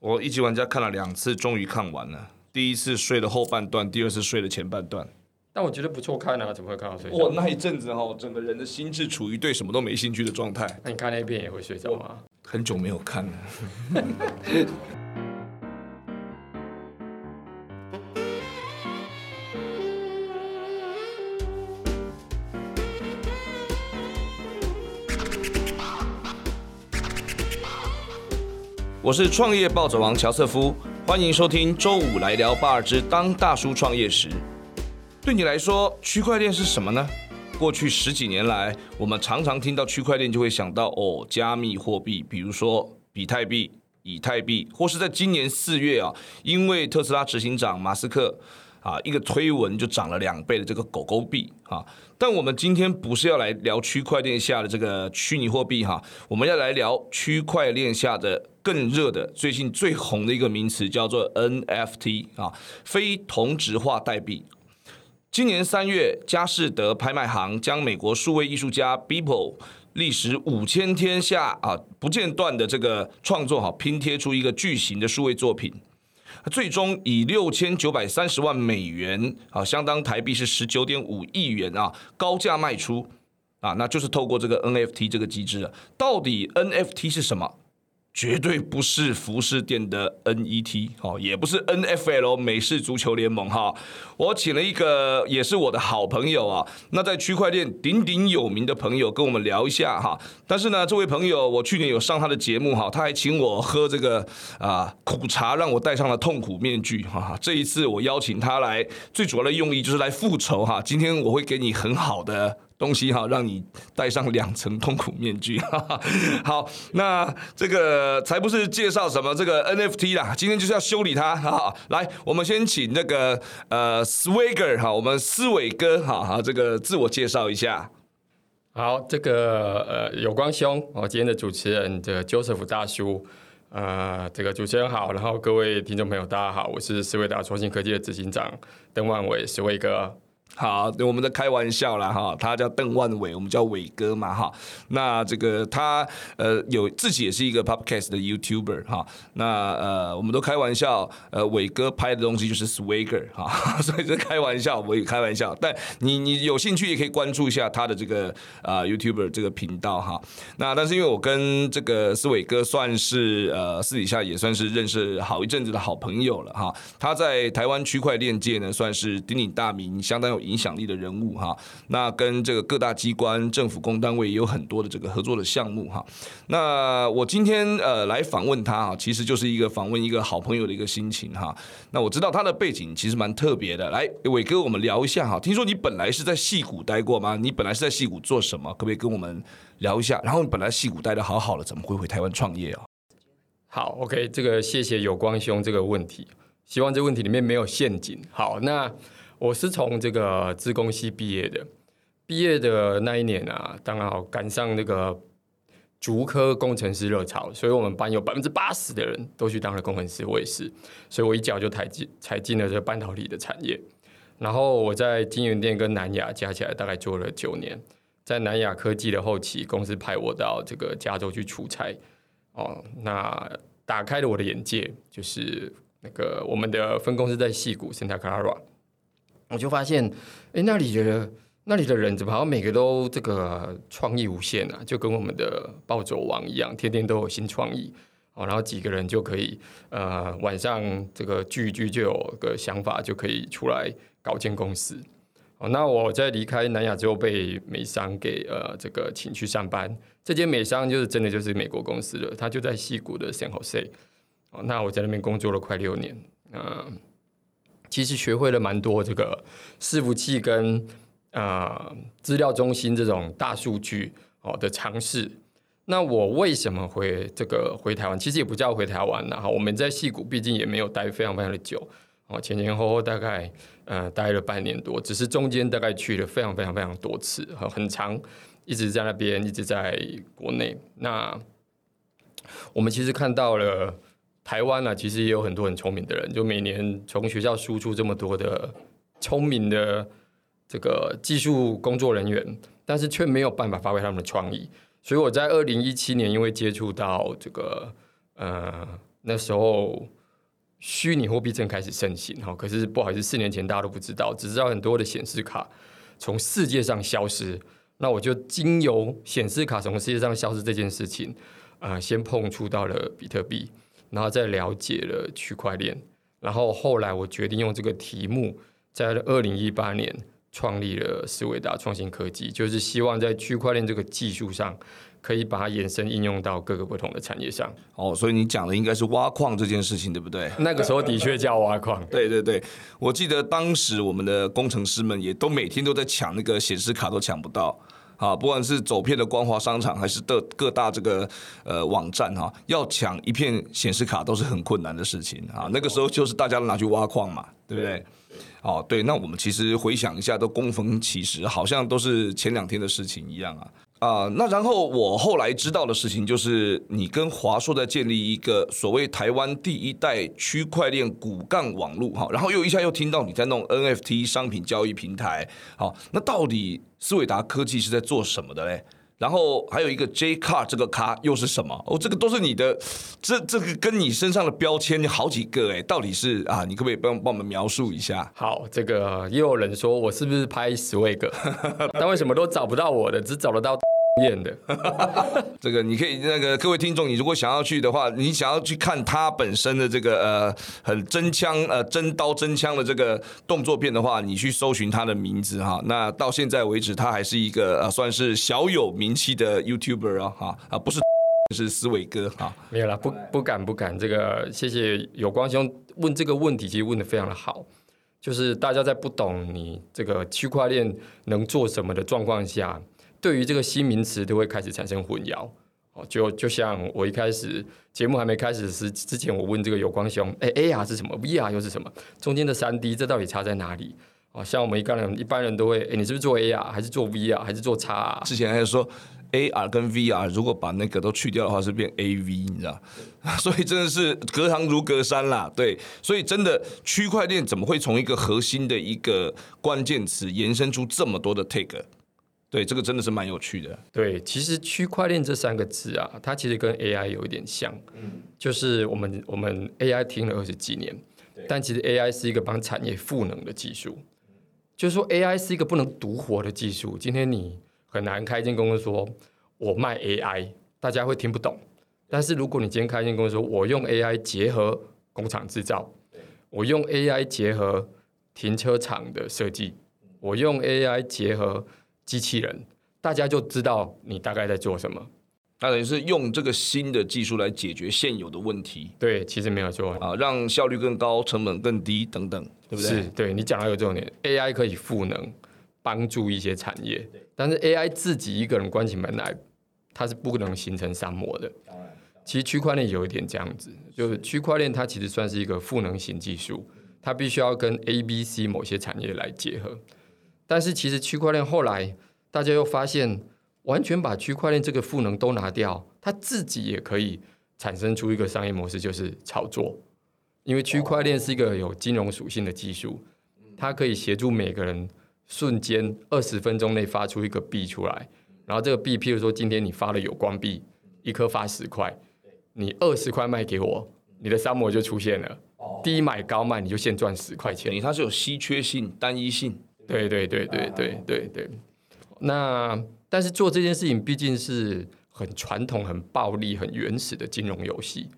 我一级玩家看了两次，终于看完了。第一次睡了后半段，第二次睡了前半段。但我觉得不错看啊，怎么会看到睡着？我那一阵子哈，整个人的心智处于对什么都没兴趣的状态。那你看那片也会睡着吗？很久没有看了。我是创业暴走王乔瑟夫，欢迎收听周五来聊八二之当大叔创业时。对你来说，区块链是什么呢？过去十几年来，我们常常听到区块链就会想到哦，加密货币，比如说比特币、以太币，或是在今年四月啊，因为特斯拉执行长马斯克。啊，一个推文就涨了两倍的这个狗狗币啊！但我们今天不是要来聊区块链下的这个虚拟货币哈，我们要来聊区块链下的更热的、最近最红的一个名词，叫做 NFT 啊，非同质化代币。今年三月，佳士得拍卖行将美国数位艺术家 Beeple 历时五千天下啊不间断的这个创作哈，拼贴出一个巨型的数位作品。最终以六千九百三十万美元啊，相当台币是十九点五亿元啊，高价卖出啊，那就是透过这个 NFT 这个机制了，到底 NFT 是什么？绝对不是服饰店的 NET 哦，也不是 NFL 美式足球联盟哈。我请了一个也是我的好朋友啊，那在区块链鼎鼎有名的朋友跟我们聊一下哈。但是呢，这位朋友我去年有上他的节目哈，他还请我喝这个啊苦茶，让我戴上了痛苦面具哈。这一次我邀请他来，最主要的用意就是来复仇哈。今天我会给你很好的。东西哈，让你戴上两层痛苦面具。好，那这个才不是介绍什么这个 NFT 啦，今天就是要修理它。好，来，我们先请那个呃 Swagger 哈，我们思伟哥哈哈，这个自我介绍一下。好，这个呃有光兄，我今天的主持人的 Joseph 大叔，呃，这个主持人好，然后各位听众朋友大家好，我是思维达创新科技的执行长邓万伟，思伟哥。好，我们在开玩笑啦哈，他叫邓万伟，我们叫伟哥嘛哈。那这个他呃有自己也是一个 podcast 的 YouTuber 哈。那呃我们都开玩笑，呃伟哥拍的东西就是 Swagger 哈，所以这开玩笑，我也开玩笑。但你你有兴趣也可以关注一下他的这个啊 YouTuber 这个频道哈。那但是因为我跟这个思伟哥算是呃私底下也算是认识好一阵子的好朋友了哈。他在台湾区块链界呢算是鼎鼎大名，相当有。影响力的人物哈，那跟这个各大机关、政府公单位也有很多的这个合作的项目哈。那我今天呃来访问他啊，其实就是一个访问一个好朋友的一个心情哈。那我知道他的背景其实蛮特别的，来伟哥，我们聊一下哈。听说你本来是在戏谷待过吗？你本来是在戏谷做什么？可不可以跟我们聊一下？然后你本来戏谷待的好好的，怎么会回台湾创业啊？好，OK，这个谢谢有光兄这个问题，希望这个问题里面没有陷阱。好，那。我是从这个资工系毕业的，毕业的那一年啊，刚好赶上那个竹科工程师热潮，所以我们班有百分之八十的人都去当了工程师，我也是，所以我一脚就踩进踩进了这个半导体的产业。然后我在金源店跟南亚加起来大概做了九年，在南亚科技的后期，公司派我到这个加州去出差，哦，那打开了我的眼界，就是那个我们的分公司在戏谷 Santa Clara。我就发现，哎，那里的那里的人怎么好像每个都这个创意无限啊？就跟我们的暴走王一样，天天都有新创意哦。然后几个人就可以呃晚上这个聚一聚，就有个想法，就可以出来搞间公司。哦，那我在离开南亚之后，被美商给呃这个请去上班。这间美商就是真的就是美国公司了，他就在西谷的 San Jose。哦，那我在那边工作了快六年，嗯。其实学会了蛮多这个伺服器跟呃资料中心这种大数据哦的尝试。那我为什么回这个回台湾？其实也不叫回台湾了，哈，我们在戏谷毕竟也没有待非常非常的久哦，前前后后大概呃待了半年多，只是中间大概去了非常非常非常多次，很长，一直在那边，一直在国内。那我们其实看到了。台湾呢，其实也有很多很聪明的人，就每年从学校输出这么多的聪明的这个技术工作人员，但是却没有办法发挥他们的创意。所以我在二零一七年，因为接触到这个呃那时候虚拟货币正开始盛行哈，可是不好意思，四年前大家都不知道，只知道很多的显示卡从世界上消失。那我就经由显示卡从世界上消失这件事情，啊，先碰触到了比特币，然后再了解了区块链，然后后来我决定用这个题目，在二零一八年创立了思维达创新科技，就是希望在区块链这个技术上。可以把它延伸应用到各个不同的产业上。哦，所以你讲的应该是挖矿这件事情，对不对？那个时候的确叫挖矿。对对对，我记得当时我们的工程师们也都每天都在抢那个显示卡，都抢不到。啊，不管是走遍的光华商场，还是各各大这个呃网站哈，要抢一片显示卡都是很困难的事情啊。那个时候就是大家拿去挖矿嘛，对不对？哦，对，那我们其实回想一下，都供逢其时，好像都是前两天的事情一样啊。啊，那然后我后来知道的事情就是，你跟华硕在建立一个所谓台湾第一代区块链骨干网络，哈，然后又一下又听到你在弄 NFT 商品交易平台，好，那到底思伟达科技是在做什么的嘞？然后还有一个 J Car 这个卡又是什么？哦，这个都是你的，这这个跟你身上的标签好几个哎，到底是啊？你可不可以帮帮我们描述一下？好，这个也有人说我是不是拍十位个，但为什么都找不到我的，只找得到。演的，这个你可以那个各位听众，你如果想要去的话，你想要去看他本身的这个呃很真枪呃真刀真枪的这个动作片的话，你去搜寻他的名字哈。那到现在为止，他还是一个呃算是小有名气的 YouTuber 啊哈啊不是是思伟哥哈。没有啦，不不敢不敢。这个谢谢有光兄问这个问题，其实问的非常的好。就是大家在不懂你这个区块链能做什么的状况下。对于这个新名词都会开始产生混淆，哦，就就像我一开始节目还没开始时之前，我问这个有光兄，哎，AR 是什么？VR 又是什么？中间的三 D 这到底差在哪里？哦，像我们一般人一般人都会，哎，你是不是做 AR 还是做 VR 还是做 XR？之前还说 AR 跟 VR 如果把那个都去掉的话，是变 AV，你知道？所以真的是隔行如隔山啦，对，所以真的区块链怎么会从一个核心的一个关键词延伸出这么多的 take？对，这个真的是蛮有趣的。对，其实区块链这三个字啊，它其实跟 AI 有一点像，嗯，就是我们我们 AI 听了二十几年，但其实 AI 是一个帮产业赋能的技术，就是说 AI 是一个不能独活的技术。今天你很难开一间公司说我卖 AI，大家会听不懂。但是如果你今天开一间公司说我用 AI 结合工厂制造，我用 AI 结合停车场的设计，我用 AI 结合机器人，大家就知道你大概在做什么。那等于是用这个新的技术来解决现有的问题。对，其实没有错啊，让效率更高、成本更低等等，对不对？是，对你讲到一个重点，AI 可以赋能帮助一些产业，但是 AI 自己一个人关起门来，它是不能形成三模的。其实区块链有一点这样子，就是区块链它其实算是一个赋能型技术，它必须要跟 A、B、C 某些产业来结合。但是其实区块链后来大家又发现，完全把区块链这个赋能都拿掉，它自己也可以产生出一个商业模式，就是炒作。因为区块链是一个有金融属性的技术，它可以协助每个人瞬间二十分钟内发出一个币出来，然后这个币，譬如说今天你发了有光币，一颗发十块，你二十块卖给我，你的商模就出现了，低买高卖，你就现赚十块钱。它是有稀缺性、单一性。对对对对对对对，那但是做这件事情毕竟是很传统、很暴力、很原始的金融游戏。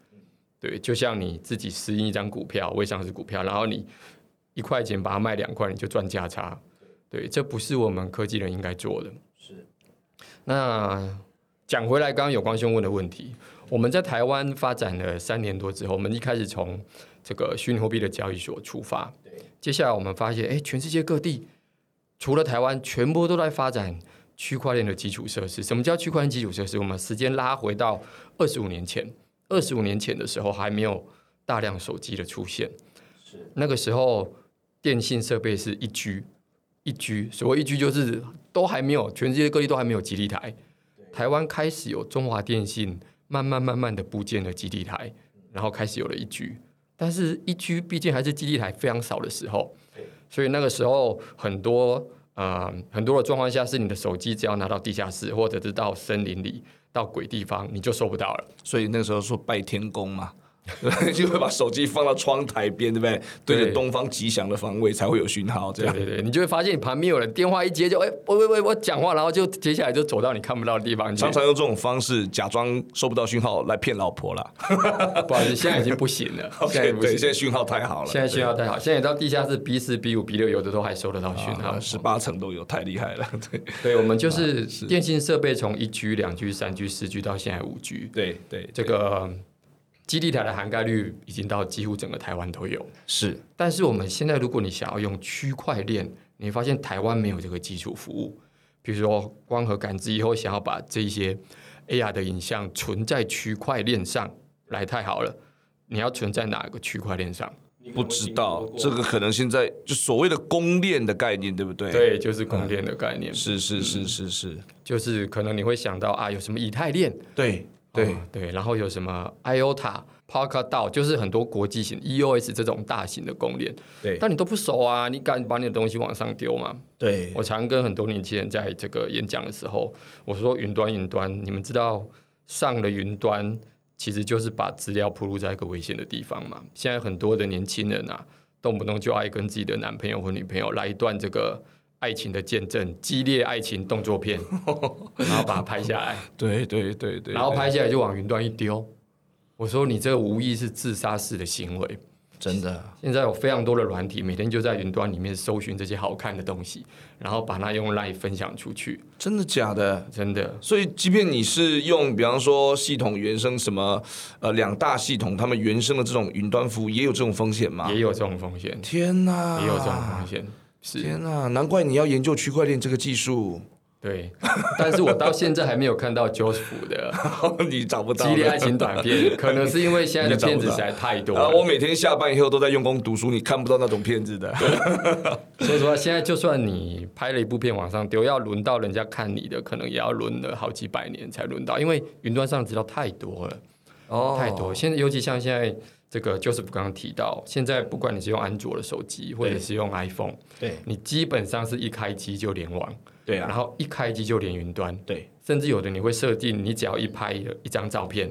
对，就像你自己私印一张股票，未上市股票，然后你一块钱把它卖两块，你就赚价差。对，这不是我们科技人应该做的。是。那讲回来，刚刚有光兄问的问题，我们在台湾发展了三年多之后，我们一开始从这个虚拟货币的交易所出发。对。接下来我们发现，哎，全世界各地。除了台湾，全部都在发展区块链的基础设施。什么叫区块链基础设施？我们时间拉回到二十五年前，二十五年前的时候还没有大量手机的出现。是那个时候，电信设备是一 G，一 G。所谓一 G 就是都还没有，全世界各地都还没有基地台。台湾开始有中华电信，慢慢慢慢的部建了基地台，然后开始有了一 G。但是，一 G 毕竟还是基地台非常少的时候。所以那个时候，很多呃很多的状况下，是你的手机只要拿到地下室，或者是到森林里、到鬼地方，你就收不到了。所以那个时候说拜天公嘛，就会把手机放到窗台边，对不对？对着东方吉祥的方位才会有讯号，这样。对对对，你就会发现你旁边有人电话一接就哎喂喂喂我讲话，然后就接下来就走到你看不到的地方去。常常用这种方式假装收不到讯号来骗老婆啦。不好意思，现在已经不行了，现在不行。现在讯号太好了，现在讯号太好，现在到地下室 B 四、B 五、B 六，有的都还收得到讯号。十八层都有，太厉害了。对对，我们就是电信设备从一 G、两 G、三 G、四 G 到现在五 G，对对，这个基地台的涵盖率已经到几乎整个台湾都有。是但是我们现在，如果你想要用区块链，你发现台湾没有这个基础服务。比如说光合感知以后，想要把这一些 AR 的影像存在区块链上来，太好了。你要存在哪个区块链上？不知道这个可能现在就所谓的公链的概念，对不对？，对，就是公链的概念，是是是是是，就是可能你会想到啊，有什么以太链，对对哦对，然后有什么 IOTA、p a r k a d o 就是很多国际型 EOS 这种大型的公链，对但你都不熟啊，你敢把你的东西往上丢吗？对，我常跟很多年轻人在这个演讲的时候，我说云端云端，你们知道上了云端其实就是把资料铺露在一个危险的地方嘛。现在很多的年轻人啊，动不动就爱跟自己的男朋友或女朋友来一段这个爱情的见证，激烈爱情动作片，然后把它拍下来，对对对对，然后拍下来就往云端一丢。我说你这个无疑是自杀式的行为。真的现在有非常多的软体，每天就在云端里面搜寻这些好看的东西，然后把它用 Line 分享出去。真的假的？真的，所以，即便你是用，比方说系统原生什么，呃，两大系统他们原生的这种云端服务，也有这种风险吗？也有这种风险，天哪，也有这种风险，是天哪，难怪你要研究区块链这个技术，对。但是我到现在还没有看到 Joseph 的 你找不到激烈爱情短片，可能是因为现在的骗子实在太多啊！我。每天下班以后都在用功读书，你看不到那种骗子的。说实话，现在就算你拍了一部片往上丢，要轮到人家看你的，可能也要轮了好几百年才轮到，因为云端上资料太多了。哦太多。现在尤其像现在这个 Joseph 刚刚提到，现在不管你是用安卓的手机，或者是用 iPhone，对你基本上是一开机就联网，对啊，然后一开机就连云端，对甚至有的你会设定，你只要一拍一张照片，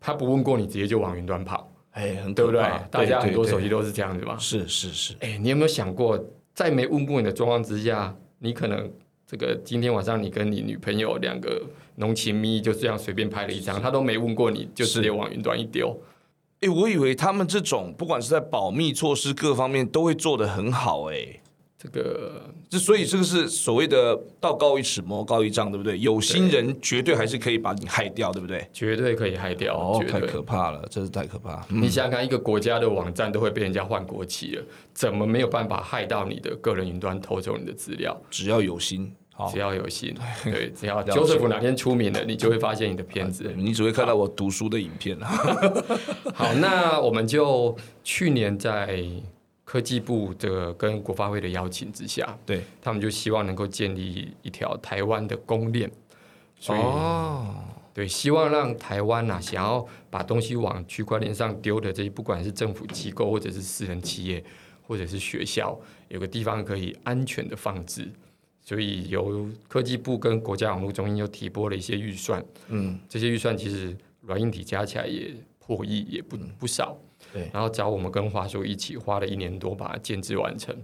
他不问过你，直接就往云端跑，哎，很对不对？大家很多手对机都是这样子吧。是是是，哎，你有没有想过，在没问过你的状况之下，你可能这个今天晚上你跟你女朋友两个浓情蜜意，就这样随便拍了一张，他都没问过你，就直接往云端一丢。哎，我以为他们这种不管是在保密措施各方面都会做得很好，哎。这个这所以这个是所谓的道高一尺，魔高一丈，对不对？有心人绝对还是可以把你害掉，对不对？绝对可以害掉，哦，太。可怕了，真是太可怕。你想想看，一个国家的网站都会被人家换国旗了，怎么没有办法害到你的个人云端，偷走你的资料？只要有心，好只，要有心，对，只要 解 Joseph 哪天出名了，你就会发现你的片子。你只会看到我读书的影片了。好，那我们就去年在科技部这个跟国发会的邀请之下，对，他们就希望能够建立一条台湾的公链，所以、哦，对，希望让台湾呐、想要把东西往区块链上丢的这些，不管是政府机构或者是私人企业或者是学校，有个地方可以安全的放置。所以由科技部跟国家网络中心又提拨了一些预算，嗯，这些预算其实软硬体加起来也破亿，也不不少。对然后找我们跟华硕一起花了一年多把它建制完成。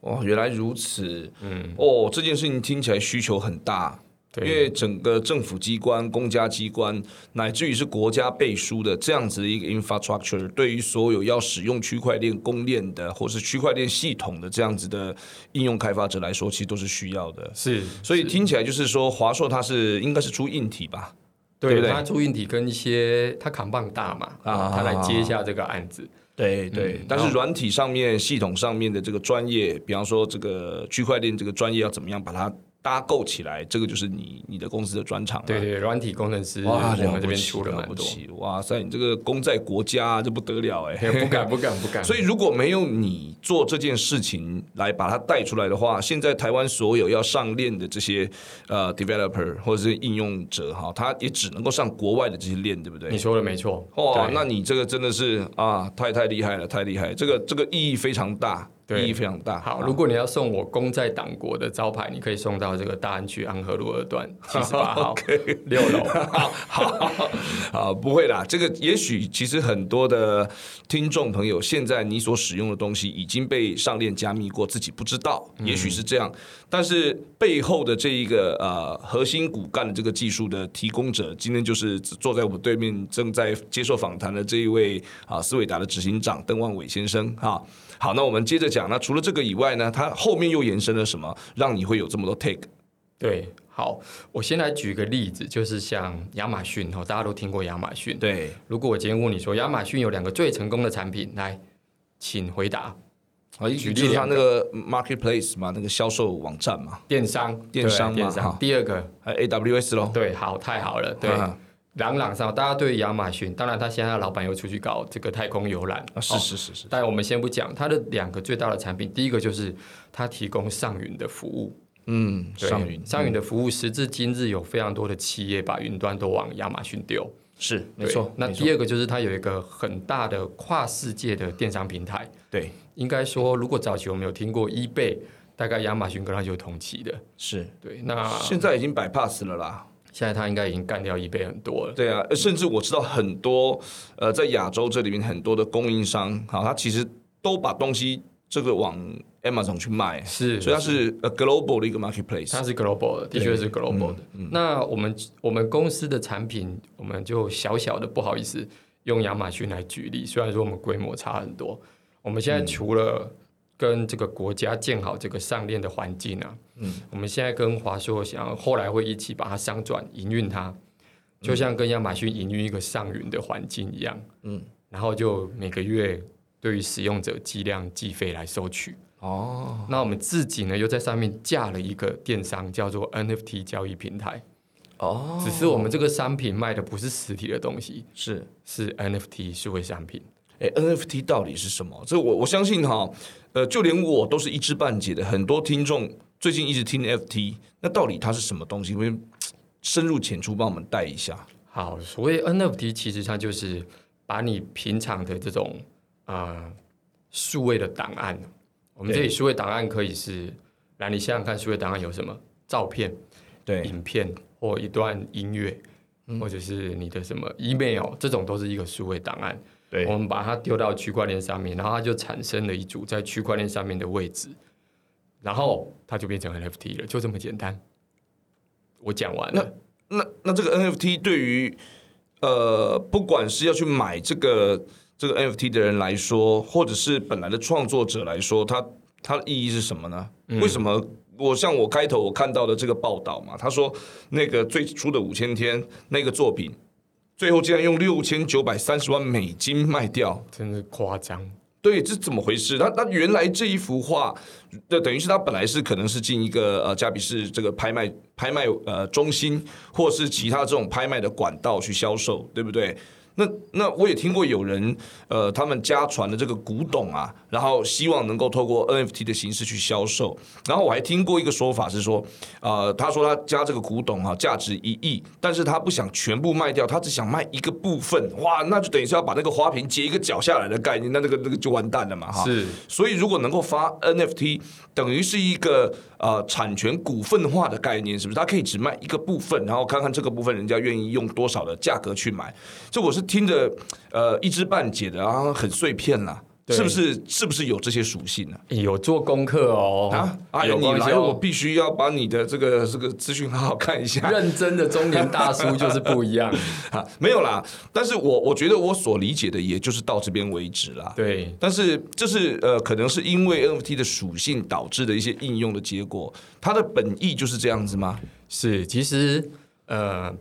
哦，原来如此。嗯，哦，这件事情听起来需求很大，因对，为整个政府机关、公家机关，乃至于是国家背书的这样子的一个 infrastructure，对于所有要使用区块链公链的，或是区块链系统的这样子的应用开发者来说，其实都是需要的。是，所以是听起来就是说，华硕它是应该是出硬体吧？对不对对它出硬体跟一些它扛棒大嘛，啊啊，它来接下这个案子。对对，但是软体上面、系统上面的这个专业，比方说这个区块链这个专业要怎么样把它搭构起来，这个就是你你的公司的专长了。对对，软体工程师我哇，我们这边出了蛮多！哇塞，你这个功在国家、啊，这不得了哎！不敢不敢不敢。所以如果没有你做这件事情来把它带出来的话，现在台湾所有要上链的这些呃 developer 或者是应用者哈，他也只能够上国外的这些链，对不对你？说的没错，哇，那你这个真的是啊，太太厉害了，太厉害！这个这个意义非常大，对意义非常大。好，如果你要送我功在党国的招牌，你可以送到这个大安区安和路二段 七十八号六楼。好好好，不会啦，这个也许其实很多的听众朋友，现在你所使用的东西已经被上链加密过，自己不知道，也许是这样。但是背后的这一个呃核心骨干的这个技术的提供者，今天就是坐在我们对面正在接受访谈的这一位啊斯伟达的执行长邓万伟先生哈。好，那我们接着讲。那除了这个以外呢，它后面又延伸了什么，让你会有这么多 take？对，好，我先来举个例子，就是像亚马逊哦，大家都听过亚马逊。对，如果我今天问你说，亚马逊有两个最成功的产品，来，请回答。啊，举例它那个 marketplace 嘛，那个销售网站嘛，电商，电商嘛。哈，第二个，还 AWS 咯。对，好，太好了，对。朗朗上，大家对亚马逊，当然他现在老板又出去搞这个太空游览，是是是是。但我们先不讲它的两个最大的产品，第一个就是它提供上云的服务，嗯，上云上云的服务，时至今日有非常多的企业把云端都往亚马逊丢，是没错。那第二个就是它有一个很大的跨世界的电商平台，对，应该说如果早期我们有听过 eBay，大概亚马逊跟它就同期的，是对。那现在已经百 pass 了啦。现在他应该已经干掉一倍很多了。对啊，甚至我知道很多呃，在亚洲这里面很多的供应商，好，他其实都把东西这个往 Amazon 去卖，是，所以它是呃 global 的一个 marketplace。它是 global 的，的确是 global 的。那我们我们公司的产品，我们就小小的不好意思用亚马逊来举例，虽然说我们规模差很多，我们现在除了跟这个国家建好这个上链的环境啊，嗯，我们现在跟华硕想后来会一起把它商转营运它，就像跟亚马逊营运一个上云的环境一样，嗯，然后就每个月对于使用者计量计费来收取。哦，那我们自己呢又在上面架了一个电商，叫做 NFT 交易平台。哦，只是我们这个商品卖的不是实体的东西，是。是 NFT 数位商品。哎，NFT 到底是什么？这我我相信哈，呃，就连我都是一知半解的。很多听众最近一直听 NFT，那到底它是什么东西？会深入浅出帮我们带一下。好，所谓 NFT，其实它就是把你平常的这种啊数位的档案，我们这里数位档案可以是，来你想想看，数位档案有什么？照片、对，影片或一段音乐，或者是你的什么 email，这种都是一个数位档案。我们把它丢到区块链上面，然后它就产生了一组在区块链上面的位置，然后它就变成 NFT 了，就这么简单。我讲完了。那那那这个 NFT 对于呃，不管是要去买这个这个 NFT 的人来说，或者是本来的创作者来说，它它的意义是什么呢？为什么我像我开头我看到的这个报道嘛？他说那个最初的五千天那个作品。最后竟然用六千九百三十万美金卖掉，真是夸张。对，这怎么回事？他他原来这一幅画，那等于是他本来是可能是进一个呃加比士这个拍卖拍卖呃中心，或是其他这种拍卖的管道去销售，对不对？那那我也听过有人，呃，他们家传的这个古董啊，然后希望能够透过 NFT 的形式去销售。然后我还听过一个说法是说，呃，他说他家这个古董哈价值一亿，但是他不想全部卖掉，他只想卖一个部分。哇，那就等于是要把那个花瓶截一个角下来的概念，那那个那个就完蛋了嘛哈。是，所以如果能够发 NFT，等于是一个。呃，产权股份化的概念是不是？它可以只卖一个部分，然后看看这个部分人家愿意用多少的价格去买。这我是听着呃一知半解的，然后很碎片啦。是不是是不是有这些属性呢？有做功课哦啊！哎，你来，我必须要把你的这个这个资讯好好看一下。认真的中年大叔就是不一样 啊！没有啦，但是我我觉得我所理解的也就是到这边为止啦。对，但是这是呃，可能是因为 NFT 的属性导致的一些应用的结果。它的本意就是这样子吗？是，其实呃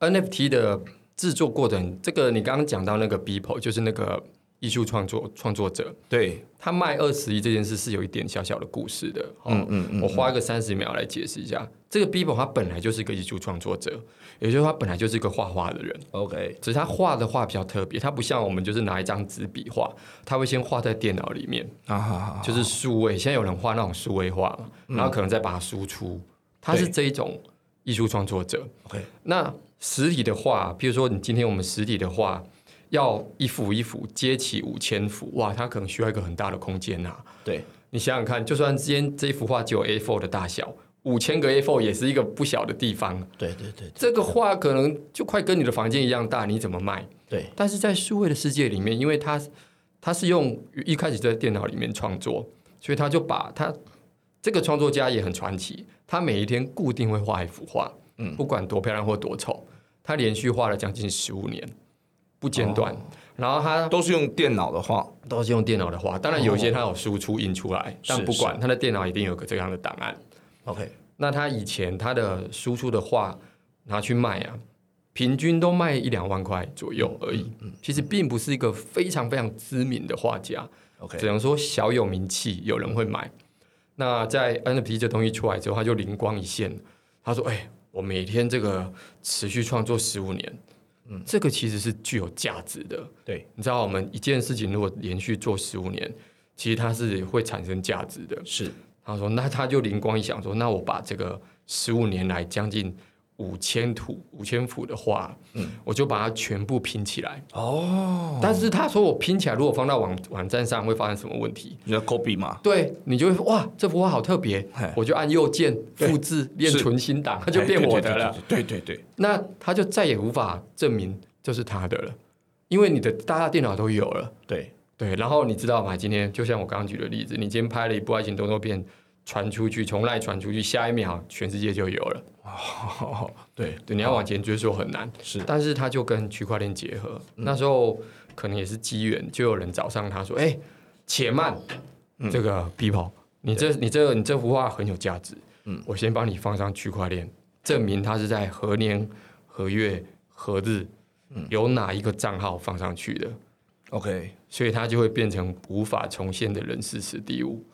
，NFT 的制作过程，这个你刚刚讲到那个 Beeple，就是那个。艺术创作创作者，对他卖二十亿这件事是有一点小小的故事的。嗯嗯嗯，我花一个三十秒来解释一下。这个 BPO 他本来就是一个艺术创作者，也就是他本来就是一个画画的人。OK，只是他画的画比较特别，他不像我们就是拿一张纸笔画，他会先画在电脑里面啊，就是数位。现在有人画那种数位画嘛，然后可能再把它输出。他是这一种艺术创作者。OK，那实体的画，比如说你今天我们实体的画。要一幅一幅接起五千幅，哇，它可能需要一个很大的空间呐。对，你想想看，就算今天这幅画只有 A4 的大小，五千个 A four 也是一个不小的地方。对对对对这个画可能就快跟你的房间一样大，你怎么卖？对，但是在数位的世界里面，因为它它是用一开始在电脑里面创作，所以他就把他这个创作家也很传奇，他每一天固定会画一幅画，嗯，不管多漂亮或多丑，他连续画了将近十五年，不间断。然后他都是用电脑的画，都是用电脑的画，当然有一些他有输出印出来，但不管他的电脑一定有个这样的档案。OK，那他以前他的输出的画拿去卖啊，平均都卖一两万块左右而已。其实并不是一个非常非常知名的画家 OK 只能说小有名气，有人会买。那在 NFT 这东西出来之后，他就灵光一现，他说：“哎、我每天这个持续创作十五年，嗯，这个其实是具有价值的。对，你知道，我们一件事情如果连续做十五年，其实它是会产生价值的。是他说：“那他就灵光一想说，那我把这个十五年来将近五千图、五千幅的画，嗯，我就把它全部拼起来。哦，但是他说我拼起来，如果放到网网站上会发生什么问题？你要 copy 嘛？对你就会哇，这幅画好特别，我就按右键对复制、练存新档，它就变我的了。对对对对，那他就再也无法证明这是他的了，因为你的大家电脑都有了。对对，然后你知道吗？今天就像我刚刚举的例子，你今天拍了一部爱情动作片，传出去，从赖传出去，下一秒全世界就有了。对对，你要往前追溯很难。是但是它就跟区块链结合，那时候可能也是机缘，就有人找上他说：“哎、且慢，这个 people，你这你这你这幅画很有价值，嗯，我先帮你放上区块链，证明它是在何年何月何日，有哪一个账号放上去的。” OK，所以它就会变成无法重现的人事实地物。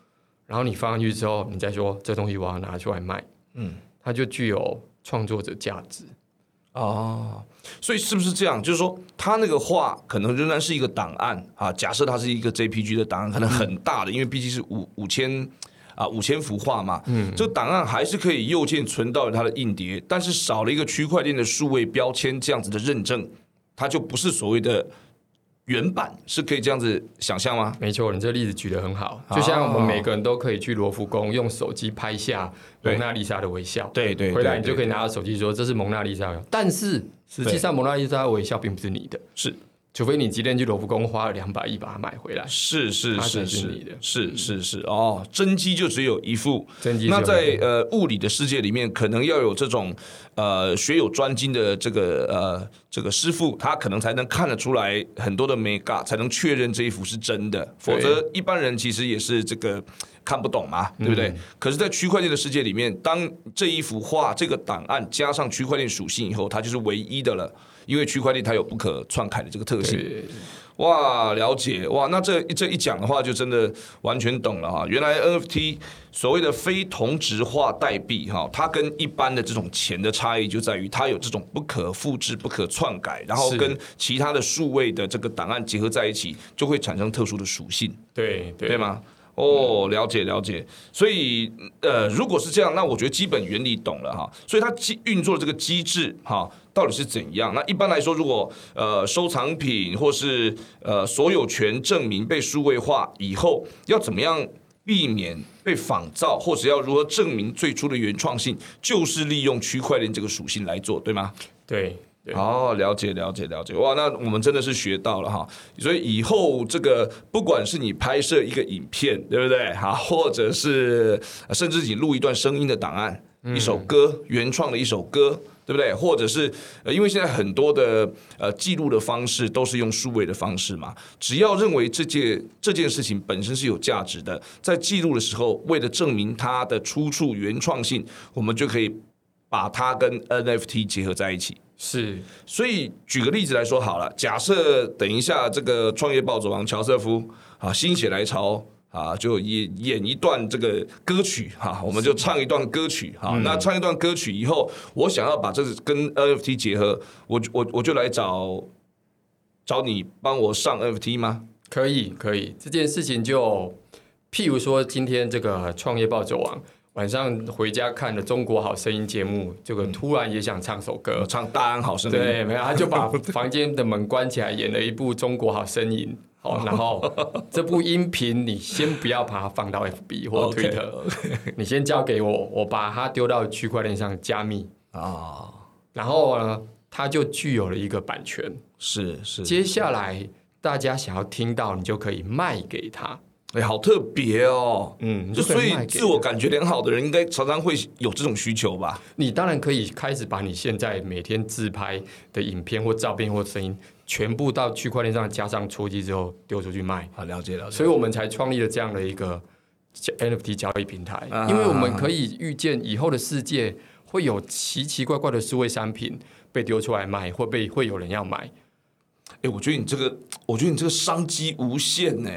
然后你放上去之后，你再说这东西我要拿出来卖，嗯，它就具有创作者价值。哦，所以是不是这样？就是说，他那个画可能仍然是一个档案啊。假设它是一个 JPG 的档案，可能很大的，因为毕竟是五五千啊五千幅画嘛。嗯，这个档案还是可以右键存到它的硬碟，但是少了一个区块链的数位标签这样子的认证，它就不是所谓的原版，是可以这样子想象吗？没错，你这例子举得很好，哦。就像我们每个人都可以去罗浮宫用手机拍下蒙娜丽莎的微笑，对对回来你就可以拿到手机说这是蒙娜丽莎但是。实际上蒙娜丽莎的微笑并不是你的，是除非你今天去罗浮宫花了两百亿把它买回来，是是是是是你的是是是哦，真机就只有一副。真机那在呃物理的世界里面，可能要有这种呃学有专精的这个呃这个师傅，他可能才能看得出来很多的 mega，才能确认这一幅是真的。否则一般人其实也是这个看不懂嘛，对不对？可是，在区块链的世界里面，当这一幅画这个档案加上区块链属性以后，它就是唯一的了。因为区块链它有不可篡改的这个特性，对哇，了解哇，那这这一讲的话，就真的完全懂了哈。原来 NFT 所谓的非同质化代币哈，它跟一般的这种钱的差异就在于它有这种不可复制、不可篡改，然后跟其他的数位的这个档案结合在一起，就会产生特殊的属性。对对对？吗？哦，了解了解。所以呃，如果是这样，那我觉得基本原理懂了哈。所以它机运作这个机制哈，到底是怎样？那一般来说，如果呃收藏品或是呃所有权证明被数位化以后，要怎么样？避免被仿造，或者要如何证明最初的原创性，就是利用区块链这个属性来做，对吗？对哦，了解了解了解，哇，那我们真的是学到了哈。所以以后这个不管是你拍摄一个影片，对不对？哈，或者是呃甚至你录一段声音的档案，一首歌原创的一首歌。对不对？或者是呃，因为现在很多的呃记录的方式都是用数位的方式嘛，只要认为这件这件事情本身是有价值的，在记录的时候，为了证明它的出处原创性，我们就可以把它跟 NFT 结合在一起。是。所以举个例子来说好了，假设等一下这个创业暴走王乔瑟夫啊心血来潮啊，就演演一段这个歌曲哈、我们就唱一段歌曲哈、那唱一段歌曲以后，我想要把这个跟 NFT 结合，我我我就来找找你帮我上 NFT 吗？可以可以，这件事情就譬如说今天这个创业暴走王，晚上回家看了《中国好声音》节目，这个突然也想唱首歌，唱《大安好声音》。对，没有，他就把房间的门关起来，演了一部《中国好声音》。好，然后这部音频你先不要把它放到 FB 或 Twitter，你先交给我，我把它丢到区块链上加密啊。然后呢，它就具有了一个版权。是是。接下来大家想要听到，你就可以卖给他。哎，好特别哦。嗯，就所以自我感觉良好的人，应该常常会有这种需求吧？你当然可以开始把你现在每天自拍的影片或照片或声音。全部到区块链上加上戳机之后丢出去卖，好了解了。所以我们才创立了这样的一个 NFT 交易平台，因为我们可以预见以后的世界会有奇奇怪怪的数位商品被丢出来卖，会被会有人要买。哎，我觉得你这个，我觉得你这个商机无限呢，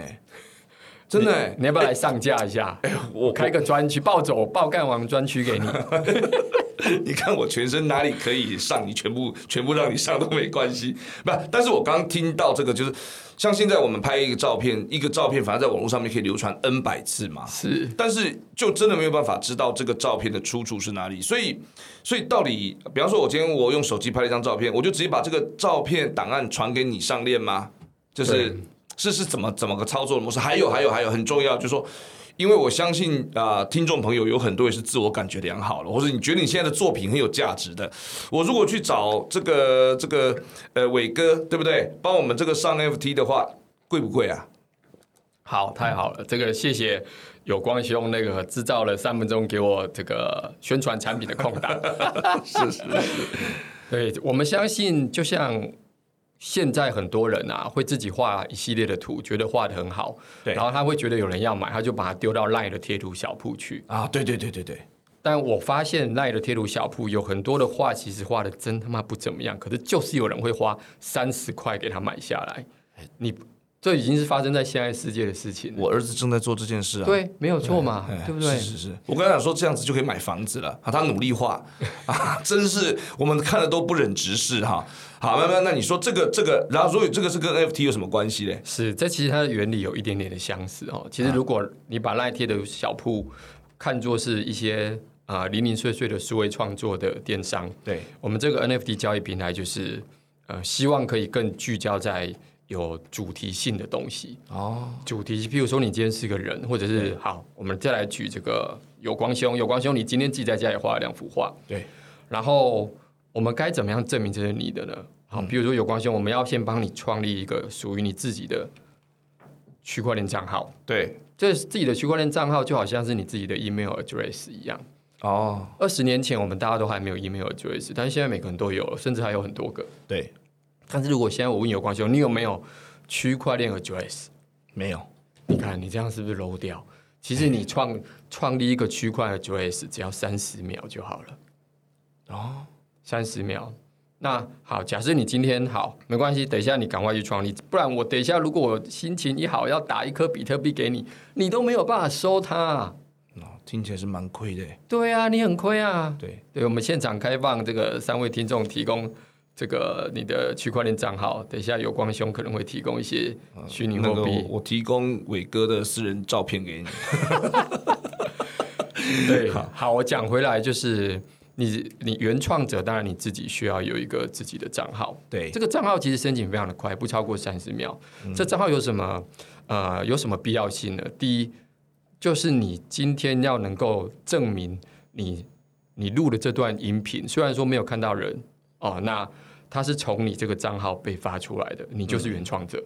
真的。你要不要来上架一下？哎，我开个专区，暴走暴干王专区给你。你看我全身哪里可以上，你全部全部让你上都没关系。不，但是我刚听到这个，就是像现在我们拍一个照片，一个照片反正在网络上面可以流传 N 百次嘛。是，但是就真的没有办法知道这个照片的出处是哪里。所以，所以到底，比方说，我今天我用手机拍了一张照片，我就直接把这个照片档案传给你上链吗？就是是是怎么怎么个操作的模式？还有还有还有很重要，就是说。因为我相信啊，听众朋友有很多也是自我感觉良好了，或者你觉得你现在的作品很有价值的。我如果去找这个这个呃伟哥，对不对？帮我们这个上 FT 的话，贵不贵啊？好，太好了，这个谢谢有光兄那个制造了三分钟给我这个宣传产品的空档。是 是是，对我们相信，就像。现在很多人啊，会自己画一系列的图，觉得画的很好，对，然后他会觉得有人要买，他就把它丢到赖的贴图小铺去啊，对对对对对。但我发现赖的贴图小铺有很多的画，其实画的真他妈不怎么样，可是就是有人会花三十块给他买下来，你。这已经是发生在现在世界的事情。我儿子正在做这件事啊，对，没有错嘛，对不对？是是是，我刚才讲说这样子就可以买房子了啊，他努力化啊，真是我们看了都不忍直视哈。好，那那那你说这个这个，然后所以这个是跟 NFT 有什么关系嘞？是，这其实它的原理有一点点的相似哦。其实如果你把赖贴的小铺看作是一些啊零零碎碎的数位创作的电商，对我们这个 NFT 交易平台就是呃希望可以更聚焦在。有主题性的东西。哦，主题，譬如说你今天是个人，或者是好，我们再来举这个有光兄，有光兄，你今天自己在家里画了两幅画，对，然后我们该怎么样证明这是你的呢？好，比如说有光兄，我们要先帮你创立一个属于你自己的区块链账号，对，这自己的区块链账号就好像是你自己的 email address 一样。哦。二十年前我们大家都还没有 email address，但是现在每个人都有了，甚至还有很多个，对。但是如果现在我问有光兄，你有没有区块链 address？没有。你看你这样是不是 low 掉？其实你创创立一个区块 address 只要三十秒就好了。哦，三十秒。那好，假设你今天好，没关系，等一下你赶快去创立，不然我等一下如果我心情一好要打一颗比特币给你，你都没有办法收它。哦，听起来是蛮亏的。对啊，你很亏啊。对，对我们现场开放这个三位听众提供。这个你的区块链账号，等一下有光兄可能会提供一些虚拟货币。我提供伟哥的私人照片给你。对，好，我讲回来就是你，你原创者当然你自己需要有一个自己的账号。对，这个账号其实申请非常的快，不超过三十秒。这账号有什么呃有什么必要性呢？第一，就是你今天要能够证明你你录的这段音频，虽然说没有看到人哦，那它是从你这个账号被发出来的，你就是原创者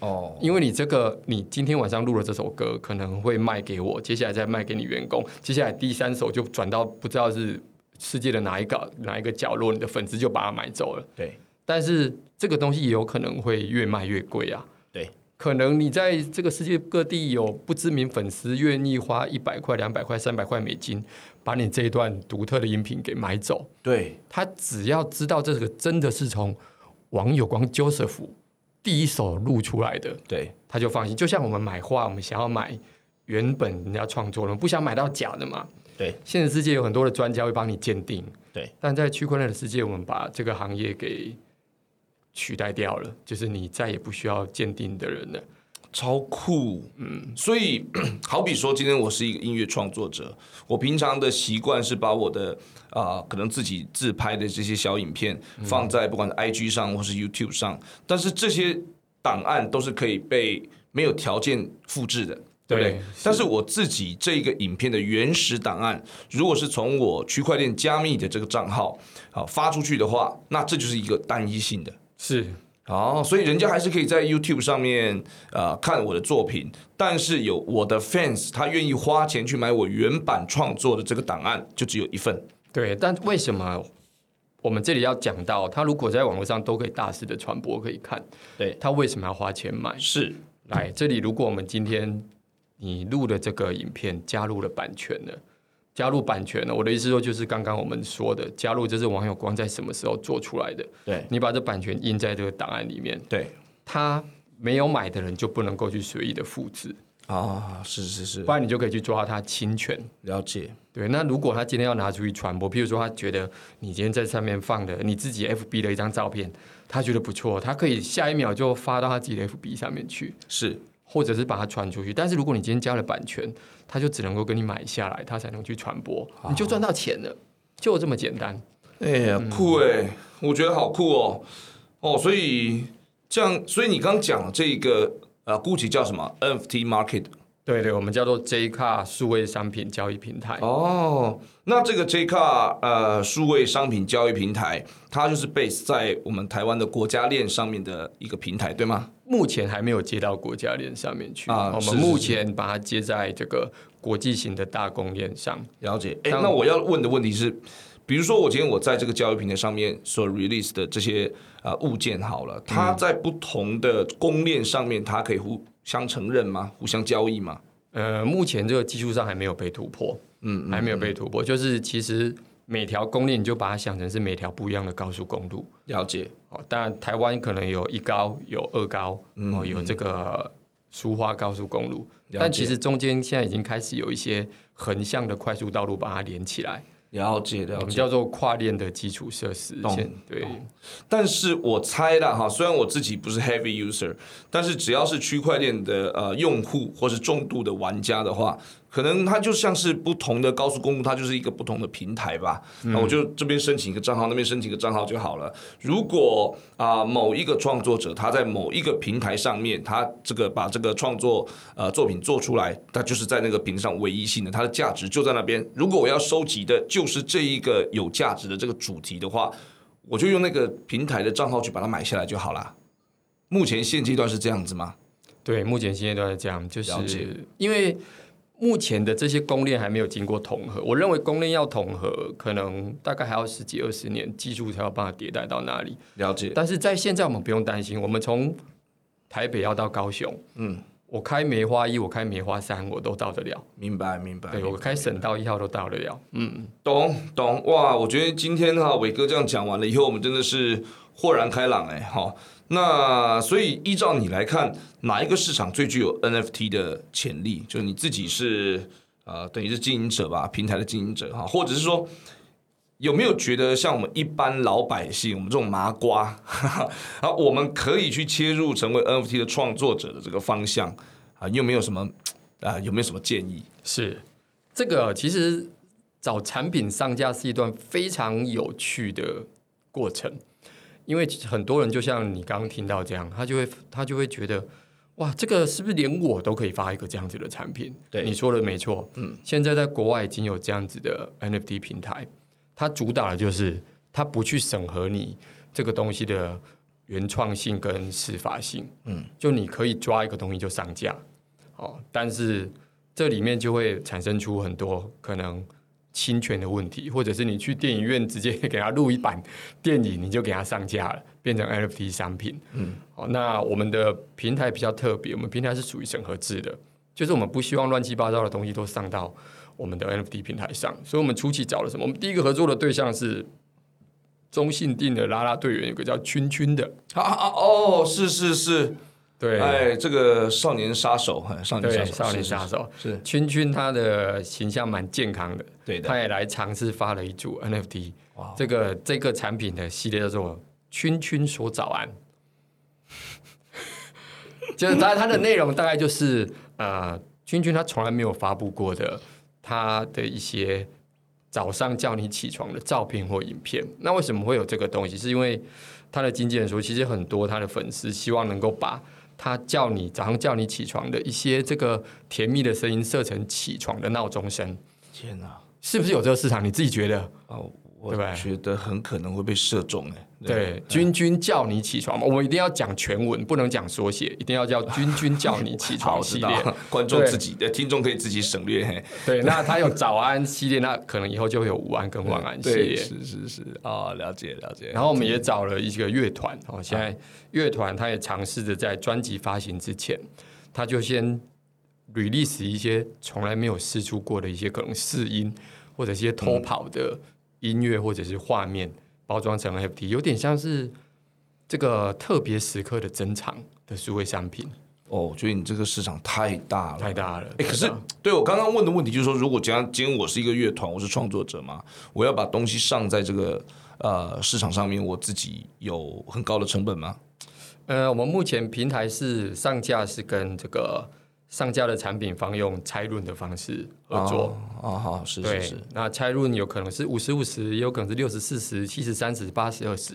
哦。因为你这个，你今天晚上录了这首歌，可能会卖给我，接下来再卖给你员工，接下来第三首就转到不知道是世界的哪一个哪一个角落，你的粉丝就把它买走了。对，但是这个东西也有可能会越卖越贵啊。对，可能你在这个世界各地有不知名粉丝愿意花一百块、两百块、三百块美金。把你这一段独特的音频给买走，对他只要知道这个真的是从网友光 Joseph 第一手录出来的，对他就放心。就像我们买画，我们想要买原本人家创作的，不想买到假的嘛。对，现实世界有很多的专家会帮你鉴定，对。但在区块链的世界，我们把这个行业给取代掉了，就是你再也不需要鉴定的人了。超酷，嗯，所以 好比说，今天我是一个音乐创作者，我平常的习惯是把我的啊、可能自己自拍的这些小影片放在不管是 IG 上或是 YouTube 上，但是这些档案都是可以被没有条件复制的。对不对对？但是我自己这个影片的原始档案，如果是从我区块链加密的这个账号啊发出去的话，那这就是一个单一性的。是哦，所以人家还是可以在 YouTube 上面呃看我的作品，但是有我的 fans，他愿意花钱去买我原版创作的这个档案，就只有一份。对，但为什么我们这里要讲到，他如果在网络上都可以大肆的传播，可以看，对，他为什么要花钱买？是来这里，如果我们今天你录的这个影片加入了版权了，加入版权了，我的意思说就是刚刚我们说的，加入这是王有光在什么时候做出来的？对你把这版权印在这个档案里面，对他没有买的人就不能够去随意的复制，啊，是是是不，然你就可以去抓他侵权。了解。对，那如果他今天要拿出去传播，譬如说他觉得你今天在上面放的你自己 FB 的一张照片，他觉得不错，他可以下一秒就发到他自己的 FB 上面去，是或者是把它传出去。但是如果你今天加了版权，他就只能够跟你买下来，他才能去传播，你就赚到钱了，就这么简单。哎呀，酷哎，我觉得好酷哦。哦，所以这样，所以你刚讲这个呃，估计叫什么 NFT market 对对，我们叫做 J 卡数位商品交易平台。哦，那这个 JCar 呃数位商品交易平台，它就是 base 在我们台湾的国家链上面的一个平台，对吗？目前还没有接到国家链上面去我啊是是们目前把它接在这个国际型的大供链上。了解。哎，那我要问的问题是，比如说我今天我在这个交易平台上面所 release 的这些呃物件好了，它在不同的公链上面，它可以互相承认吗？互相交易吗？呃，目前这个技术上还没有被突破，嗯，还没有被突破。就是其实每条公链你就把它想成是每条不一样的高速公路了解。哦。当然，台湾可能有一高有二高，哦，有这个苏花高速公路，但其实中间现在已经开始有一些横向的快速道路把它连起来，了解了解，我们叫做跨链的基础设施。懂对，但是我猜的哈，虽然我自己不是 heavy user，但是只要是区块链的呃用户或是重度的玩家的话，可能它就像是不同的高速公路，它就是一个不同的平台吧。那我就这边申请一个账号，那边申请一个账号就好了。如果啊、某一个创作者他在某一个平台上面，他这个把这个创作呃作品做出来，他就是在那个平台上唯一性的，它的价值就在那边。如果我要收集的就是这一个有价值的这个主题的话，我就用那个平台的账号去把它买下来就好了。目前现阶段是这样子吗？对，目前现阶段是这样，就是了解因为目前的这些公链还没有经过统合，我认为公链要统合，可能大概还要十几二十年，技术才有办法迭代到那里。了解，但是在现在我们不用担心，我们从台北要到高雄，嗯，我开梅花一，我开梅花三，我都到得了。明白明白。对我开省道一号都到得了。嗯，懂懂哇！我觉得今天哈伟哥这样讲完了以后，我们真的是豁然开朗哎好。那所以依照你来看，哪一个市场最具有 NFT 的潜力？就你自己是呃，等于是经营者吧，平台的经营者哈，或者是说有没有觉得像我们一般老百姓，我们这种麻瓜，哈 哈啊，我们可以去切入成为 NFT 的创作者的这个方向啊？你有没有什么啊？有没有什么建议？是这个其实找产品上架是一段非常有趣的过程，因为很多人就像你刚刚听到这样，他就会他就会觉得。哇，这个是不是连我都可以发一个这样子的产品？对你说的没错。嗯，现在在国外已经有这样子的 NFT 平台，它主打的就是它不去审核你这个东西的原创性跟适法性。嗯，就你可以抓一个东西就上架，哦，但是这里面就会产生出很多可能侵权的问题，或者是你去电影院直接给他录一版电影，你就给他上架了，变成 NFT 商品。嗯，好，那我们的平台比较特别，我们平台是属于审核制的，就是我们不希望乱七八糟的东西都上到我们的 NFT 平台上，所以我们初期找了什么？我们第一个合作的对象是中信定的拉拉队员，有个叫圈圈的，啊啊哦，是是是，对，哎，这个少年杀手，哎少年杀，手，少年是杀手。是圈圈他的形象蛮健康的，对的他也来尝试发了一组 NFT，哇这个这个产品的系列叫做“圈圈说早安”。就是它它的内容大概就是呃，君君他从来没有发布过的他的一些早上叫你起床的照片或影片。那为什么会有这个东西？是因为他的经纪人说，其实很多他的粉丝希望能够把他叫你早上叫你起床的一些这个甜蜜的声音设成起床的闹钟声。天哪！是不是有这个市场？你自己觉得？哦，我觉得很可能会被射中哎。对，君君叫你起床嘛，我们一定要讲全文，不能讲缩写，一定要叫君君叫你起，床系列。，观众自己的听众可以自己省略嘿。对，那他有早安系列，那可能以后就会有午安跟晚安系，列。是是是哦，了解了解。然后我们也找了一个乐团哦，现在乐团他也尝试着在专辑发行之前，他就先 release 一些从来没有试出过的一些可能试音或者一些偷跑的音乐或者是画面，包装成 NFT，有点像是这个特别时刻的珍藏的数位商品，哦，我觉得你这个市场太大了，太大了。哎，可是对我刚刚问的问题就是说，如果今天今天我是一个乐团，我是创作者嘛，我要把东西上在这个呃市场上面，我自己有很高的成本吗？呃，我们目前平台是上架是跟这个上架的产品方用拆论的方式合作。啊，好，是，是是，那拆论有可能是五十五十，也有可能是六十四十、七十三十、八十二十。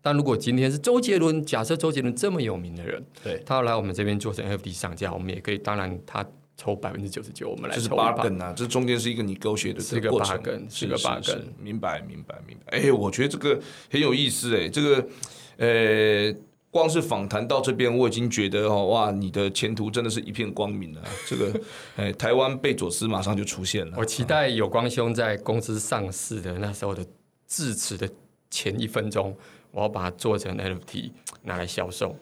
但如果今天是周杰伦，假设周杰伦这么有名的人，对，他要来我们这边做成 NFT 上架，我们也可以，当然他抽百分之九十九，我们来抽一半。bargain 啊，这中间是一个你勾血的这个过程是个是 bargain 明白明白明白。哎，我觉得这个很有意思哎，这个呃。光是访谈到这边，我已经觉得哦，哇，你的前途真的是一片光明了。这个，哎，台湾贝佐斯马上就出现了。我期待有光兄在公司上市的那时候的致辞的前一分钟，我要把它做成 NFT 拿来销售。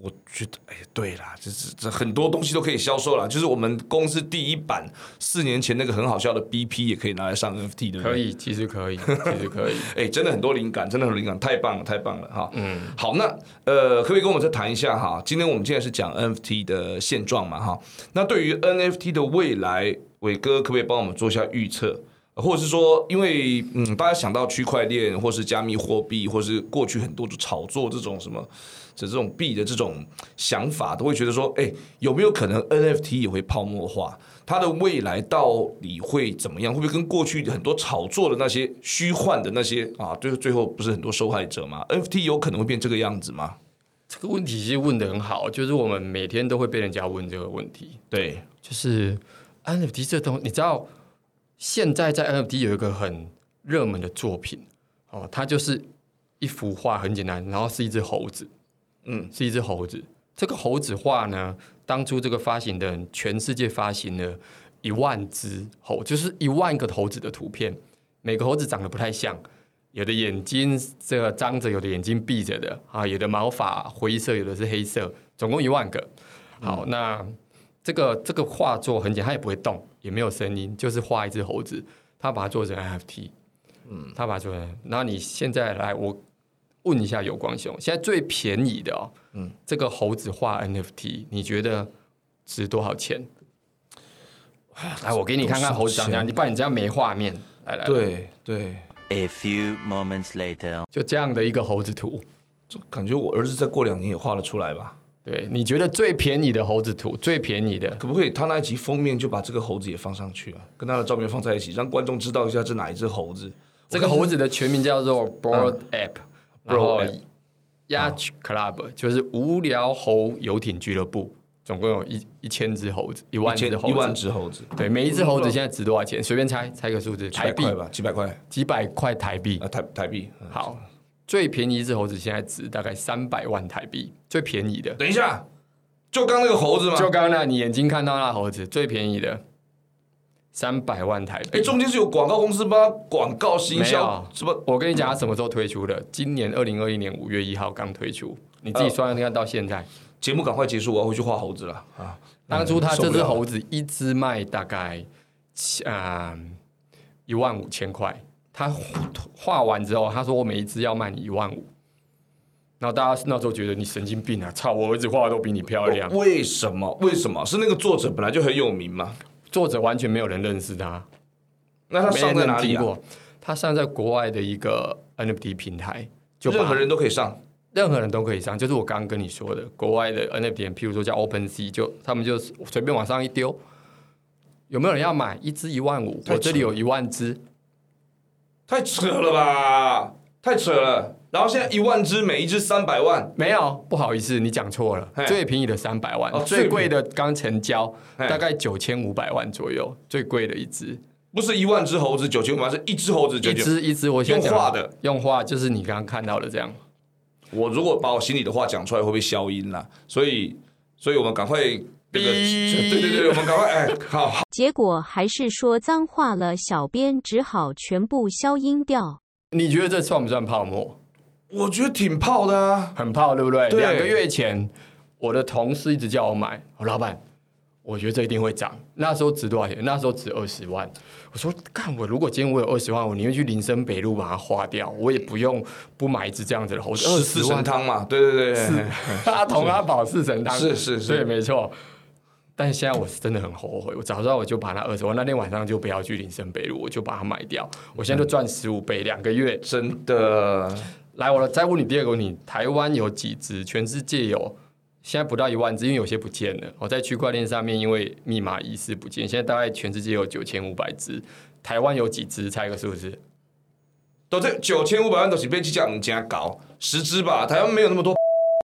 我觉得，哎，对啦，这这这很多东西都可以销售啦。就是我们公司第一版四年前那个很好笑的 BP 也可以拿来上 NFT，对不对？可以，其实可以，其实可以。哎、真的很多灵感，真的很多灵感，太棒了，太棒了哈。嗯，好，那呃，可不可以跟我们再谈一下哈？今天我们现在是讲 NFT 的现状嘛哈。那对于 NFT 的未来，伟哥可不可以帮我们做一下预测？或者是说，因为嗯，大家想到区块链，或是加密货币，或是过去很多的炒作这种什么这这种币的这种想法，都会觉得说，哎、有没有可能 NFT 也会泡沫化？它的未来到底会怎么样？会不会跟过去很多炒作的那些虚幻的那些啊，就是最后不是很多受害者吗？NFT 有可能会变这个样子吗？这个问题其实问的很好，就是我们每天都会被人家问这个问题，对，就是 NFT 这东西，你知道现在在 NFT 有一个很热门的作品哦，它就是一幅画，很简单，然后是一只猴子，嗯，是一只猴子。这个猴子画呢，当初这个发行的人，全世界发行了一万只猴，就是一万个猴子的图片，每个猴子长得不太像，有的眼睛这个张着，有的眼睛闭着的啊，有的毛发灰色，有的是黑色，总共一万个。好，那这个这个画作很简单，它也不会动，也没有声音，就是画一只猴子，他把它做成 NFT，嗯，他把它做成。然后你现在来，我问一下有光兄，现在最便宜的哦，嗯，这个猴子画 NFT，你觉得值多少钱？来，我给你看看猴子长怎样，你不然你这样没画面。来来，，对对，A few moments later. 就这样的一个猴子图。就感觉我儿子再过两年也画得出来吧？对，你觉得最便宜的猴子图，最便宜的，可不可以他那一集封面就把这个猴子也放上去啊，跟他的照片放在一起，让观众知道一下是哪一只猴子？这个猴子的全名叫做 Board App，、然后 Yacht Club 就是无聊猴游艇俱乐部，总共有一一千只猴子，一万只猴子一万子。只猴子，对，每一只猴子现在值多少钱？随便猜，猜个数字，台币吧，几百块几百块台币。啊，台台币。嗯好，最便宜一只猴子现在值大概三百万台币，最便宜的。等一下，就刚那个猴子吗？就刚刚那你眼睛看到那猴子，最便宜的三百万台币。哎，中间是有广告公司帮他广告行没销有，什么？我跟你讲，它什么时候推出的？今年二零二一年五月一号刚推出，你自己算算看到现在。节目赶快结束，我要回去画猴子了啊！当初他这只猴子一只卖大概啊一万五千块，他画完之后，他说我每一只要卖你一万五。然后大家那时候觉得你神经病啊！操，我儿子画的都比你漂亮。为什么？为什么？是那个作者本来就很有名嘛？作者完全没有人认识他，那他没上在哪里啊？他上在国外的一个 NFT 平台，就任何人都可以上。任何人都可以上，就是我刚刚跟你说的，国外的 NFT，譬如说叫 OpenSea，就他们就随便往上一丢，有没有人要买？一只一万五，我这里有一万只，太扯了吧，太扯了。然后现在一万只，每一只三百万，没有，不好意思，你讲错了，最便宜的三百万哦，最贵的刚成交大概九千五百万左右，最贵的一只，不是一万只猴子九千五万，是一只猴子九一千。只一只，我现在讲用画的，用画就是你刚刚看到的这样。我如果把我心里的话讲出来，会不会消音啦？所以，所以我们赶快那个，哔对对对，我们赶快哎，好好，结果还是说脏话了，小编只好全部消音掉。你觉得这算不算泡沫？我觉得挺泡的啊。很泡，对不对？对两个月前，我的同事一直叫我买，我老板，我觉得这一定会涨。那时候值多少钱？那时候值二十万。我说，看我如果今天我有二十万，我宁愿去林森北路把它花掉，我也不用不买一只这样子的猴子。二十万，神汤嘛？对对对，对阿童 阿宝四神汤，是是是对，没错。但现在我是真的很后悔，我早知道我就把那二十万那天晚上就不要去林森北路，我就把它买掉。我现在就赚十五倍，两个月真的来，我再问你第二个问题：台湾有几只？全世界有？现在不到一万只，因为有些不见了。我在区块链上面，因为密码遗失不见，现在大概全世界有九千五百只。台湾有几只？猜个数字？都这九千五百万都是被去讲加搞十只吧？台湾没有那么多。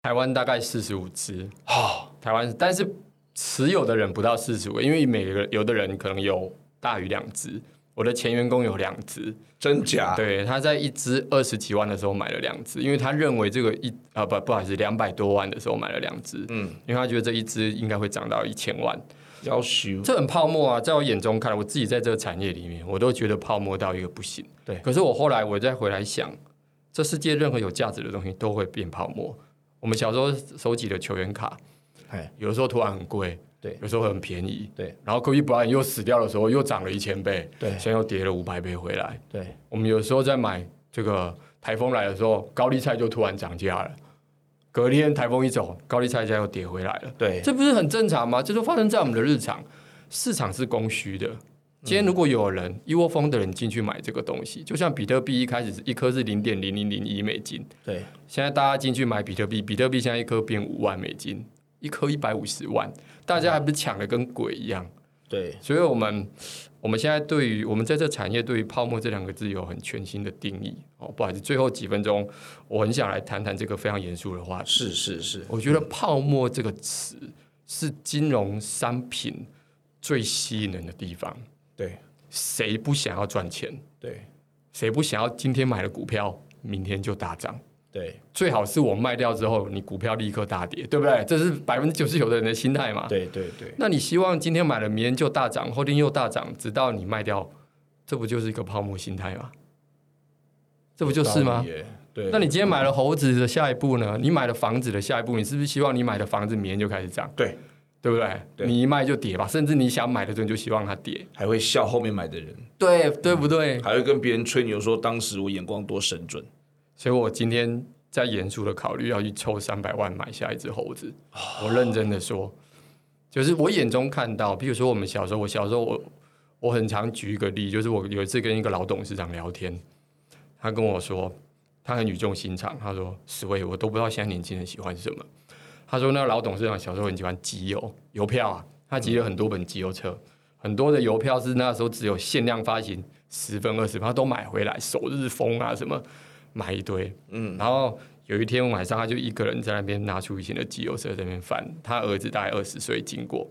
台湾大概四十五只。好，台湾，但是持有的人不到四十五，因为每个有的人可能有大于两只。我的前员工有两只，真假？对，他在一只二十几万的时候买了两只，因为他认为这个一啊不不好意思，两百多万的时候买了两只，嗯，因为他觉得这一只应该会涨到一千万。要求这很泡沫啊，在我眼中看来，我自己在这个产业里面，我都觉得泡沫到一个不行。对可是我后来我再回来想，这世界任何有价值的东西都会变泡沫。我们小时候收集的球员卡，哎，有的时候突然很贵，对有时候很便宜，对然后科比布莱恩又死掉的时候又涨了一千倍，对现在又跌了五百倍回来。对，我们有时候在买这个台风来的时候，高丽菜就突然涨价了，隔天台风一走，高丽菜价又跌回来了。对，这不是很正常吗？这都发生在我们的日常。市场是供需的。今天如果有人一窝蜂的人进去买这个东西，就像比特币一开始是一颗是零点零零零一美金，对，现在大家进去买比特币，比特币现在一颗变五万美金，一颗一百五十万，大家还不是抢的跟鬼一样？对，所以我们我们现在对于我们在这产业对于泡沫这两个字有很全新的定义哦。不好意思，最后几分钟我很想来谈谈这个非常严肃的话题。是是是，我觉得泡沫这个词是金融商品最吸引人的地方。对谁不想要赚钱？对谁不想要今天买的股票明天就大涨？对最好是我卖掉之后，你股票立刻大跌，对不对？这是百分之九十九的人的心态嘛。对对对，那你希望今天买了，明天就大涨，后天又大涨，直到你卖掉，这不就是一个泡沫心态吗？这不就是吗？？对，那你今天买了猴子的下一步呢？你买了房子的下一步，你是不是希望你买的房子明天就开始涨？对对不对？对你一卖就跌吧，甚至你想买的时候你就希望它跌，还会笑后面买的人，对对不对？还会跟别人吹牛说当时我眼光多神准。所以我今天在严肃的考虑要去抽三百万买下一只猴子。我认真的说，就是我眼中看到，比如说我们小时候，我小时候我我很常举一个例，就是我有一次跟一个老董事长聊天，他跟我说，他很语重心长，他说：“史威，我都不知道现在年轻人喜欢什么。”他说：“那个老董事长小时候很喜欢集邮邮票啊，他集了很多本集邮册，很多的邮票是那时候只有限量发行十分二十，他都买回来，首日封啊什么。”买一堆，嗯，然后有一天晚上，他就一个人在那边拿出以前的集邮册在那边翻，他儿子大概二十岁经过，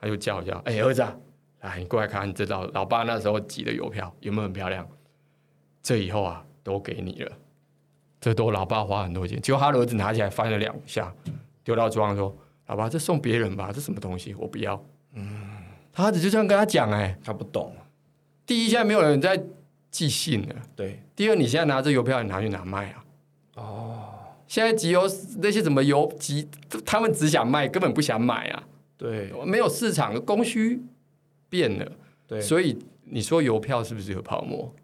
他就叫叫，哎、儿子、啊，来你过来看，你知道老爸那时候集的邮票有没有很漂亮？这以后啊都给你了，这都老爸花很多钱，结果他儿子拿起来翻了两下，丢到桌上说：“老爸，这送别人吧，这什么东西？我不要。”嗯，他儿子就这样跟他讲，哎，他不懂，第一，现在没有人在寄信了。对。第二，你现在拿这邮票，你拿去哪卖啊？哦，现在集邮那些什么邮集，他们只想卖，根本不想买啊，对。没有市场，供需变了，对，所以你说邮票是不是有泡沫？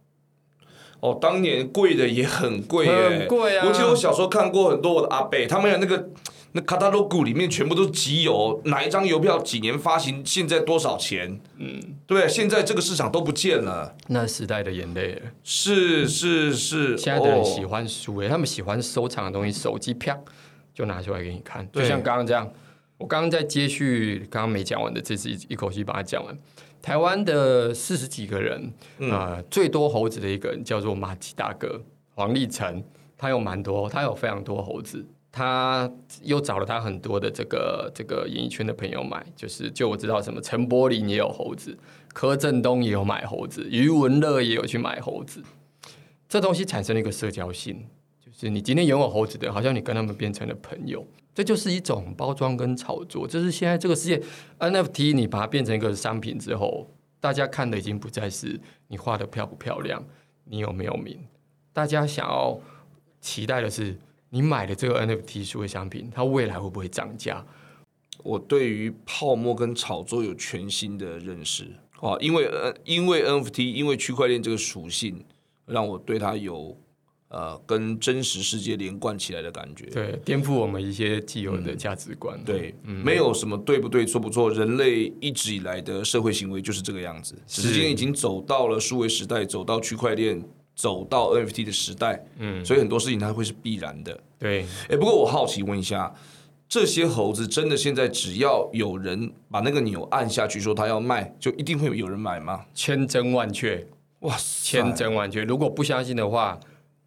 哦，当年贵的也很贵耶，很贵啊。我记得我小时候看过很多我的阿伯，他们有那个那 catalog 里面全部都是集邮，哪一张邮票几年发行，现在多少钱？嗯，对，现在这个市场都不见了。那时代的眼泪了。是是是，现在的人喜哦欢书诶，他们喜欢收藏的东西，手机啪就拿出来给你看，就像刚刚这样。我刚刚在接续刚刚没讲完的，这次一一口气把它讲完。台湾的四十几个人，嗯呃，最多猴子的一个人叫做马吉大哥黄立成，他有蛮多，他有非常多猴子。他又找了他很多的这个这个演艺圈的朋友买，就是就我知道什么陈柏霖也有猴子，柯震东也有买猴子，余文乐也有去买猴子。这东西产生了一个社交性，就是你今天拥有猴子的，好像你跟他们变成了朋友，这就是一种包装跟炒作。这是现在这个世界 NFT，你把它变成一个商品之后，大家看的已经不再是你画的漂不漂亮，你有没有名，大家想要期待的是你买的这个 NFT 数位商品，它未来会不会涨价？我对于泡沫跟炒作有全新的认识哦，因为呃，因为 NFT，因为区块链这个属性，让我对它有呃跟真实世界连贯起来的感觉。对，颠覆我们一些既有的价值观。对，没有什么对不对、错不错，人类一直以来的社会行为就是这个样子。只是是今天已经走到了数位时代，走到区块链，走到 NFT 的时代，嗯，所以很多事情它会是必然的。对，哎，不过我好奇问一下，这些猴子真的现在只要有人把那个钮按下去，说他要卖，就一定会有人买吗？千真万确。哇塞，千真万确。如果不相信的话，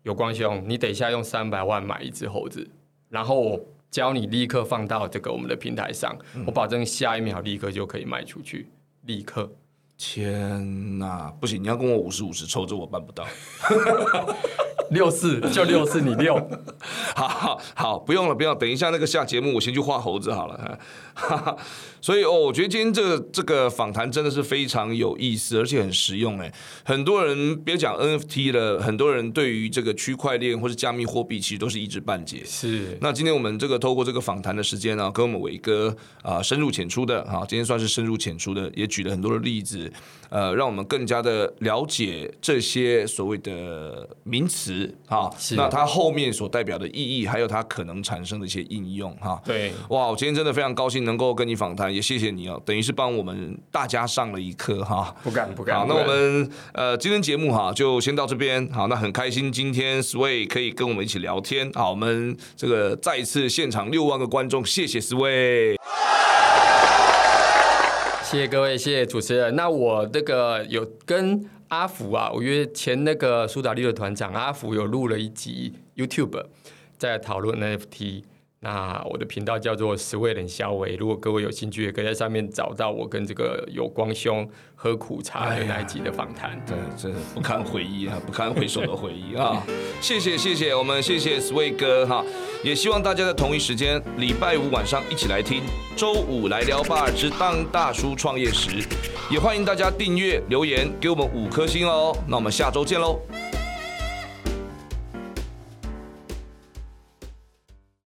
有光兄，你等一下用三百万买一只猴子，然后我教你立刻放到这个我们的平台上，我保证下一秒立刻就可以卖出去，立刻。天哪，不行，你要跟我五十五十抽，这我办不到。六四就六四，你六。好好好，不用了，不用了，等一下那个下节目，我先去画猴子好了。哈哈，所以哦，我觉得今天这个这个访谈真的是非常有意思，而且很实用哎。很多人别讲 NFT 了，很多人对于这个区块链或是加密货币，其实都是一知半解。是，那今天我们这个透过这个访谈的时间呢，跟我们伟哥啊、深入浅出的啊，今天算是深入浅出的，也举了很多的例子，呃，让我们更加的了解这些所谓的名词啊，是那它后面所代表的意义，还有它可能产生的一些应用哈。对，哇，我今天真的非常高兴能够跟你访谈，也谢谢你哦，等于是帮我们大家上了一课哈。不敢不敢。好，那我们呃今天节目哈就先到这边。好，那很开心今天 Sway 可以跟我们一起聊天。好，我们这个再一次现场六万个观众，谢谢 Sway。谢谢各位，谢谢主持人。那我这个有跟阿福啊，我约前那个苏打绿的团长阿福有录了一集 YouTube，在讨论 NFT。那我的频道叫做十位冷肖伟，如果各位有兴趣，也可以在上面找到我跟这个有光兄喝苦茶的那一集的访谈。对，这 不堪回忆啊，不堪回首的回忆啊！谢谢谢谢，我们谢谢 Sway 哥哈，也希望大家在同一时间，礼拜五晚上一起来听，周五来聊巴尔之当大叔创业时，也欢迎大家订阅留言给我们五颗星哦。那我们下周见喽，